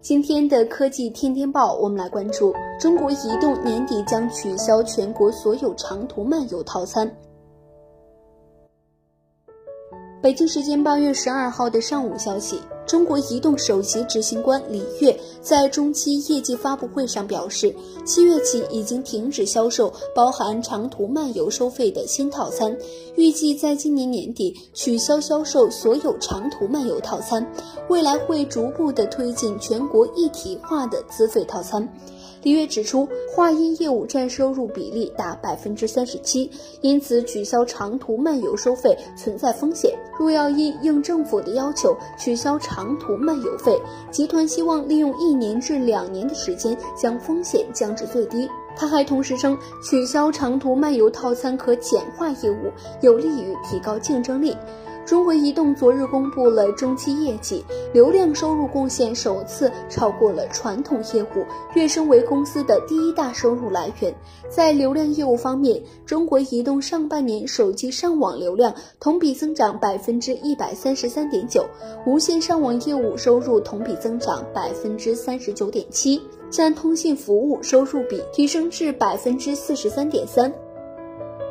今天的科技天天报，我们来关注中国移动年底将取消全国所有长途漫游套餐。北京时间八月十二号的上午消息。中国移动首席执行官李跃在中期业绩发布会上表示，七月起已经停止销售包含长途漫游收费的新套餐，预计在今年年底取消销售所有长途漫游套餐，未来会逐步的推进全国一体化的资费套餐。李跃指出，话音业务占收入比例达百分之三十七，因此取消长途漫游收费存在风险。若要因应政府的要求取消长途漫游费，集团希望利用一年至两年的时间将风险降至最低。他还同时称，取消长途漫游套餐可简化业务，有利于提高竞争力。中国移动昨日公布了中期业绩，流量收入贡献首次超过了传统业务，跃升为公司的第一大收入来源。在流量业务方面，中国移动上半年手机上网流量同比增长百分之一百三十三点九，无线上网业务收入同比增长百分之三十九点七，占通信服务收入比提升至百分之四十三点三。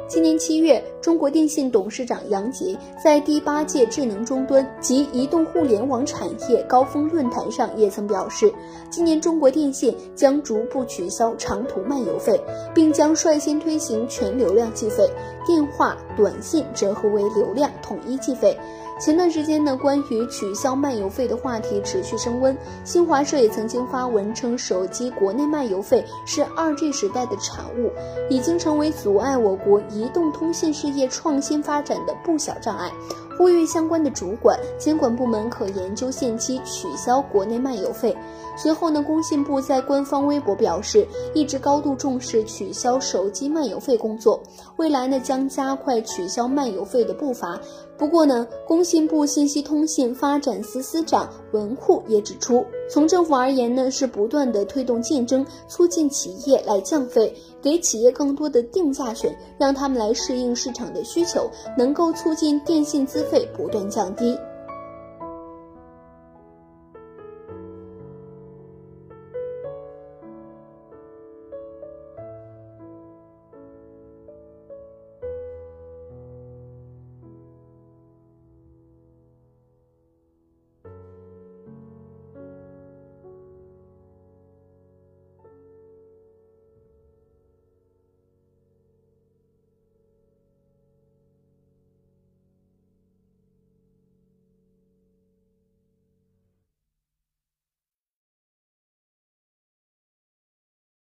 今年七月，中国电信董事长杨杰在第八届智能终端及移动互联网产业高峰论坛上也曾表示，今年中国电信将逐步取消长途漫游费，并将率先推行全流量计费，电话、短信折合为流量统一计费。前段时间呢，关于取消漫游费的话题持续升温。新华社也曾经发文称，手机国内漫游费是二 G 时代的产物，已经成为阻碍我国移动通信事业创新发展的不小障碍。呼吁相关的主管监管部门可研究限期取消国内漫游费。随后呢，工信部在官方微博表示，一直高度重视取消手机漫游费工作，未来呢将加快取消漫游费的步伐。不过呢，工信部信息通信发展司司长文库也指出，从政府而言呢，是不断的推动竞争，促进企业来降费，给企业更多的定价权，让他们来适应市场的需求，能够促进电信资费不断降低。